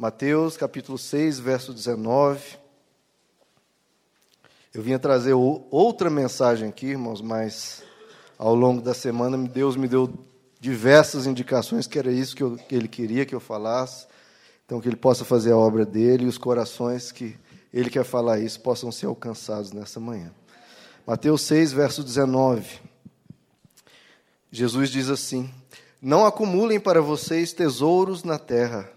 Mateus capítulo 6, verso 19. Eu vinha trazer outra mensagem aqui, irmãos, mas ao longo da semana Deus me deu diversas indicações que era isso que, eu, que Ele queria que eu falasse. Então, que Ele possa fazer a obra dele e os corações que Ele quer falar isso possam ser alcançados nessa manhã. Mateus 6, verso 19. Jesus diz assim: Não acumulem para vocês tesouros na terra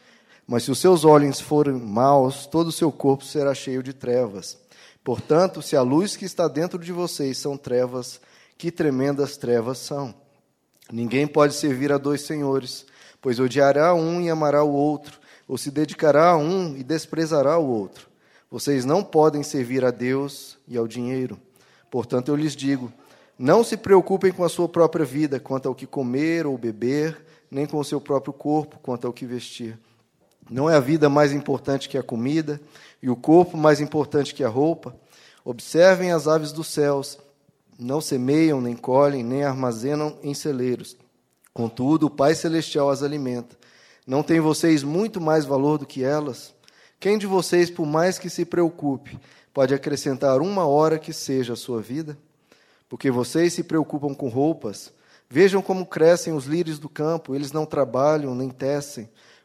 Mas se os seus olhos forem maus, todo o seu corpo será cheio de trevas. Portanto, se a luz que está dentro de vocês são trevas, que tremendas trevas são. Ninguém pode servir a dois senhores, pois odiará um e amará o outro, ou se dedicará a um e desprezará o outro. Vocês não podem servir a Deus e ao dinheiro. Portanto, eu lhes digo: não se preocupem com a sua própria vida, quanto ao que comer ou beber, nem com o seu próprio corpo, quanto ao que vestir. Não é a vida mais importante que a comida, e o corpo mais importante que a roupa? Observem as aves dos céus. Não semeiam, nem colhem, nem armazenam em celeiros. Contudo, o Pai Celestial as alimenta. Não têm vocês muito mais valor do que elas? Quem de vocês, por mais que se preocupe, pode acrescentar uma hora que seja a sua vida? Porque vocês se preocupam com roupas. Vejam como crescem os lírios do campo, eles não trabalham nem tecem.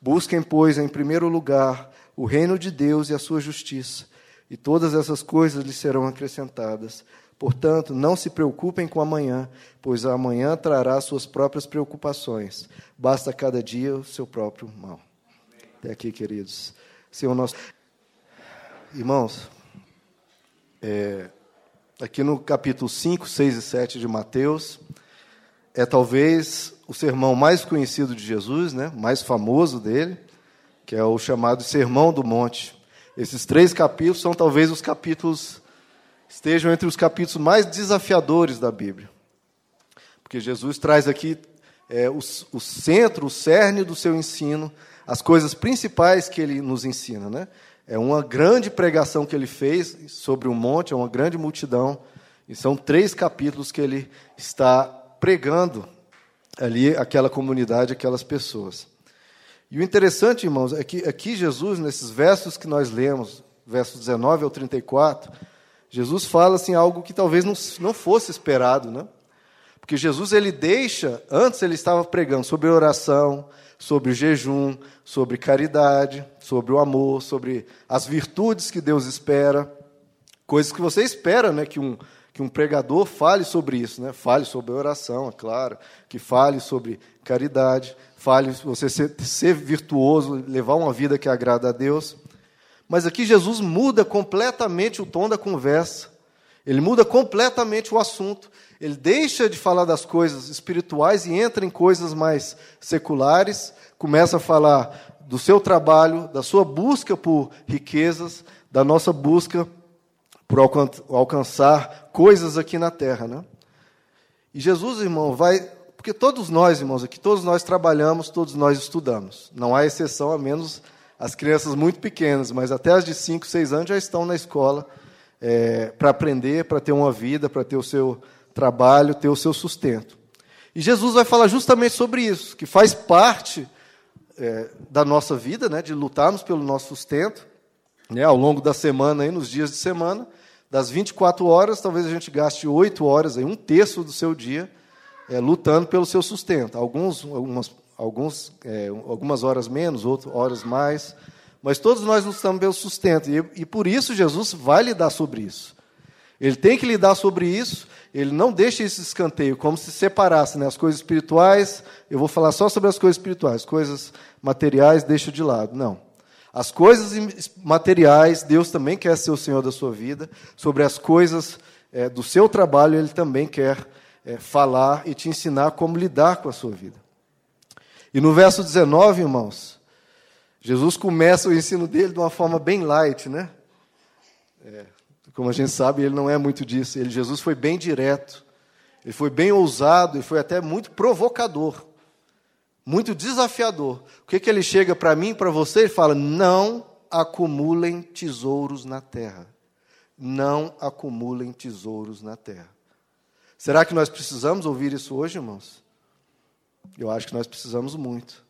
Busquem, pois, em primeiro lugar o reino de Deus e a sua justiça, e todas essas coisas lhes serão acrescentadas. Portanto, não se preocupem com amanhã, pois amanhã trará suas próprias preocupações. Basta cada dia o seu próprio mal. Até aqui, queridos. Senhor nosso. Irmãos, é, aqui no capítulo 5, 6 e 7 de Mateus, é talvez o sermão mais conhecido de Jesus, né, mais famoso dele, que é o chamado Sermão do Monte. Esses três capítulos são talvez os capítulos, estejam entre os capítulos mais desafiadores da Bíblia. Porque Jesus traz aqui é, o, o centro, o cerne do seu ensino, as coisas principais que ele nos ensina. Né? É uma grande pregação que ele fez sobre o monte, é uma grande multidão, e são três capítulos que ele está pregando ali aquela comunidade, aquelas pessoas. E o interessante, irmãos, é que aqui Jesus, nesses versos que nós lemos, versos 19 ao 34, Jesus fala assim algo que talvez não, não fosse esperado, né? Porque Jesus ele deixa, antes ele estava pregando sobre oração, sobre jejum, sobre caridade, sobre o amor, sobre as virtudes que Deus espera, coisas que você espera, né, que um que um pregador fale sobre isso, né? Fale sobre oração, é claro, que fale sobre caridade, fale você ser, ser virtuoso, levar uma vida que agrada a Deus. Mas aqui Jesus muda completamente o tom da conversa. Ele muda completamente o assunto. Ele deixa de falar das coisas espirituais e entra em coisas mais seculares, começa a falar do seu trabalho, da sua busca por riquezas, da nossa busca por alcançar coisas aqui na terra, né? E Jesus, irmão, vai, porque todos nós, irmãos, aqui todos nós trabalhamos, todos nós estudamos. Não há exceção a menos as crianças muito pequenas, mas até as de 5, 6 anos já estão na escola é, para aprender, para ter uma vida, para ter o seu trabalho, ter o seu sustento. E Jesus vai falar justamente sobre isso, que faz parte é, da nossa vida, né, de lutarmos pelo nosso sustento, né, ao longo da semana, aí, nos dias de semana, das 24 horas, talvez a gente gaste 8 horas, aí, um terço do seu dia, é, lutando pelo seu sustento. Alguns, algumas, alguns, é, algumas horas menos, outras horas mais. Mas todos nós lutamos pelo sustento. E, e por isso Jesus vai lidar sobre isso. Ele tem que lidar sobre isso, ele não deixa esse escanteio, como se separasse né, as coisas espirituais. Eu vou falar só sobre as coisas espirituais, coisas materiais deixa de lado. Não. As coisas materiais, Deus também quer ser o Senhor da sua vida. Sobre as coisas é, do seu trabalho, Ele também quer é, falar e te ensinar como lidar com a sua vida. E no verso 19, irmãos, Jesus começa o ensino dele de uma forma bem light, né? É, como a gente sabe, ele não é muito disso. Ele, Jesus foi bem direto, ele foi bem ousado e foi até muito provocador, muito desafiador. O que, que ele chega para mim e para você? Ele fala: não acumulem tesouros na terra. Não acumulem tesouros na terra. Será que nós precisamos ouvir isso hoje, irmãos? Eu acho que nós precisamos muito.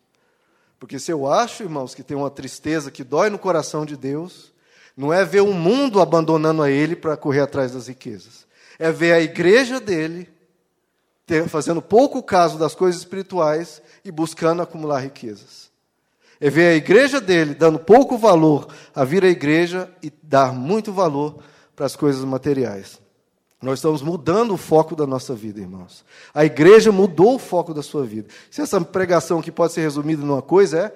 Porque se eu acho, irmãos, que tem uma tristeza que dói no coração de Deus, não é ver o mundo abandonando a ele para correr atrás das riquezas. É ver a igreja dele ter, fazendo pouco caso das coisas espirituais e buscando acumular riquezas. É ver a igreja dele dando pouco valor a vir à igreja e dar muito valor para as coisas materiais. Nós estamos mudando o foco da nossa vida, irmãos. A igreja mudou o foco da sua vida. Se essa pregação que pode ser resumida numa coisa é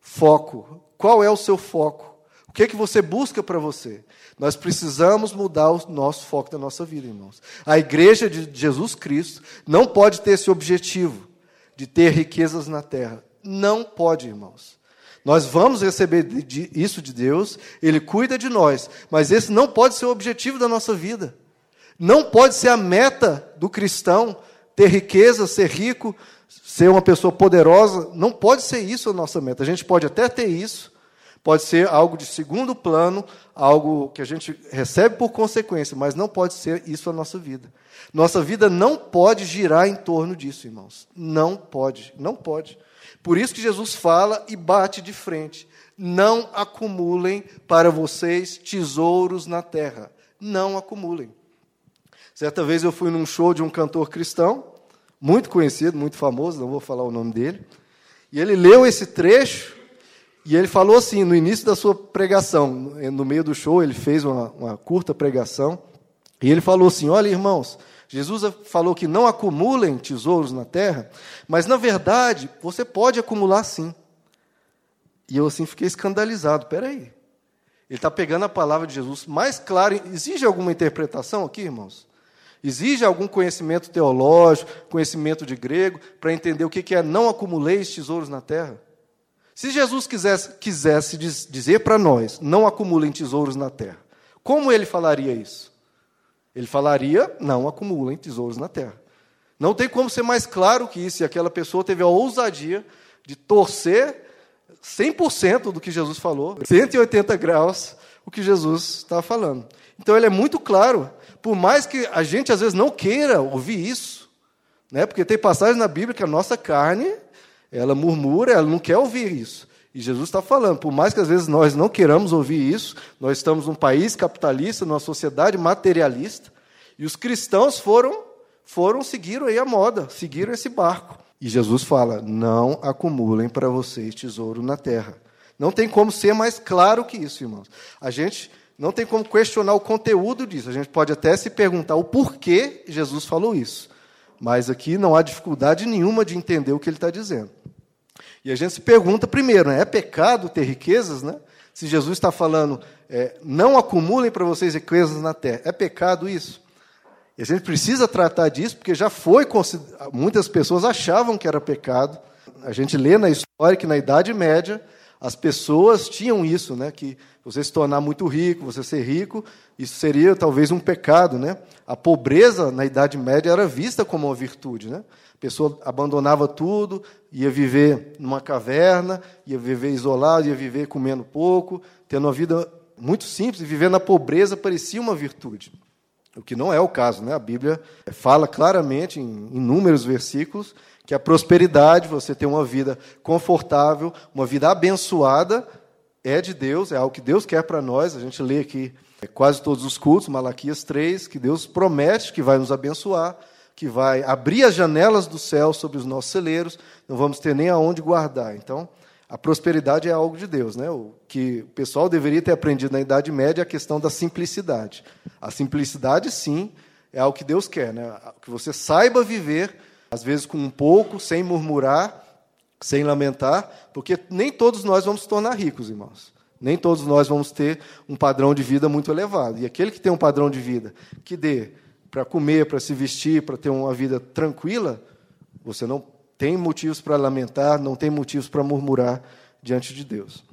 foco. Qual é o seu foco? O que é que você busca para você? Nós precisamos mudar o nosso foco da nossa vida, irmãos. A igreja de Jesus Cristo não pode ter esse objetivo de ter riquezas na terra. Não pode, irmãos. Nós vamos receber isso de Deus, Ele cuida de nós, mas esse não pode ser o objetivo da nossa vida. Não pode ser a meta do cristão ter riqueza, ser rico, ser uma pessoa poderosa. Não pode ser isso a nossa meta. A gente pode até ter isso, pode ser algo de segundo plano, algo que a gente recebe por consequência, mas não pode ser isso a nossa vida. Nossa vida não pode girar em torno disso, irmãos. Não pode, não pode. Por isso que Jesus fala e bate de frente: não acumulem para vocês tesouros na terra. Não acumulem. Certa vez eu fui num show de um cantor cristão, muito conhecido, muito famoso, não vou falar o nome dele, e ele leu esse trecho e ele falou assim, no início da sua pregação, no meio do show, ele fez uma, uma curta pregação, e ele falou assim: Olha, irmãos, Jesus falou que não acumulem tesouros na terra, mas na verdade você pode acumular sim. E eu assim fiquei escandalizado. Peraí, ele está pegando a palavra de Jesus mais claro. Exige alguma interpretação aqui, irmãos? Exige algum conhecimento teológico, conhecimento de grego, para entender o que é não acumuleis tesouros na terra? Se Jesus quisesse, quisesse dizer para nós, não acumulem tesouros na terra, como ele falaria isso? Ele falaria, não acumulem tesouros na terra. Não tem como ser mais claro que isso, e aquela pessoa teve a ousadia de torcer 100% do que Jesus falou, 180 graus, o que Jesus está falando. Então ele é muito claro, por mais que a gente às vezes não queira ouvir isso, né? porque tem passagens na Bíblia que a nossa carne ela murmura, ela não quer ouvir isso. E Jesus está falando, por mais que às vezes nós não queiramos ouvir isso, nós estamos num país capitalista, numa sociedade materialista, e os cristãos foram, foram seguiram aí a moda, seguiram esse barco. E Jesus fala: não acumulem para vocês tesouro na terra. Não tem como ser mais claro que isso, irmãos. A gente não tem como questionar o conteúdo disso. A gente pode até se perguntar o porquê Jesus falou isso. Mas aqui não há dificuldade nenhuma de entender o que ele está dizendo. E a gente se pergunta primeiro, né, é pecado ter riquezas? Né? Se Jesus está falando, é, não acumulem para vocês riquezas na terra, é pecado isso? E a gente precisa tratar disso, porque já foi, muitas pessoas achavam que era pecado. A gente lê na história que na Idade Média as pessoas tinham isso, né, que você se tornar muito rico, você ser rico, isso seria talvez um pecado, né? A pobreza na Idade Média era vista como uma virtude, né? A pessoa abandonava tudo, ia viver numa caverna, ia viver isolado, ia viver comendo pouco, tendo uma vida muito simples, e viver na pobreza parecia uma virtude. O que não é o caso, né? A Bíblia fala claramente em inúmeros versículos que a prosperidade, você ter uma vida confortável, uma vida abençoada, é de Deus, é algo que Deus quer para nós. A gente lê aqui é, quase todos os cultos, Malaquias 3, que Deus promete que vai nos abençoar, que vai abrir as janelas do céu sobre os nossos celeiros, não vamos ter nem aonde guardar. Então, A prosperidade é algo de Deus, né? O que o pessoal deveria ter aprendido na Idade Média é a questão da simplicidade. A simplicidade, sim, é algo que Deus quer, né? Que você saiba viver, às vezes com um pouco, sem murmurar, sem lamentar, porque nem todos nós vamos se tornar ricos, irmãos. Nem todos nós vamos ter um padrão de vida muito elevado. E aquele que tem um padrão de vida que dê para comer, para se vestir, para ter uma vida tranquila, você não tem motivos para lamentar, não tem motivos para murmurar diante de Deus.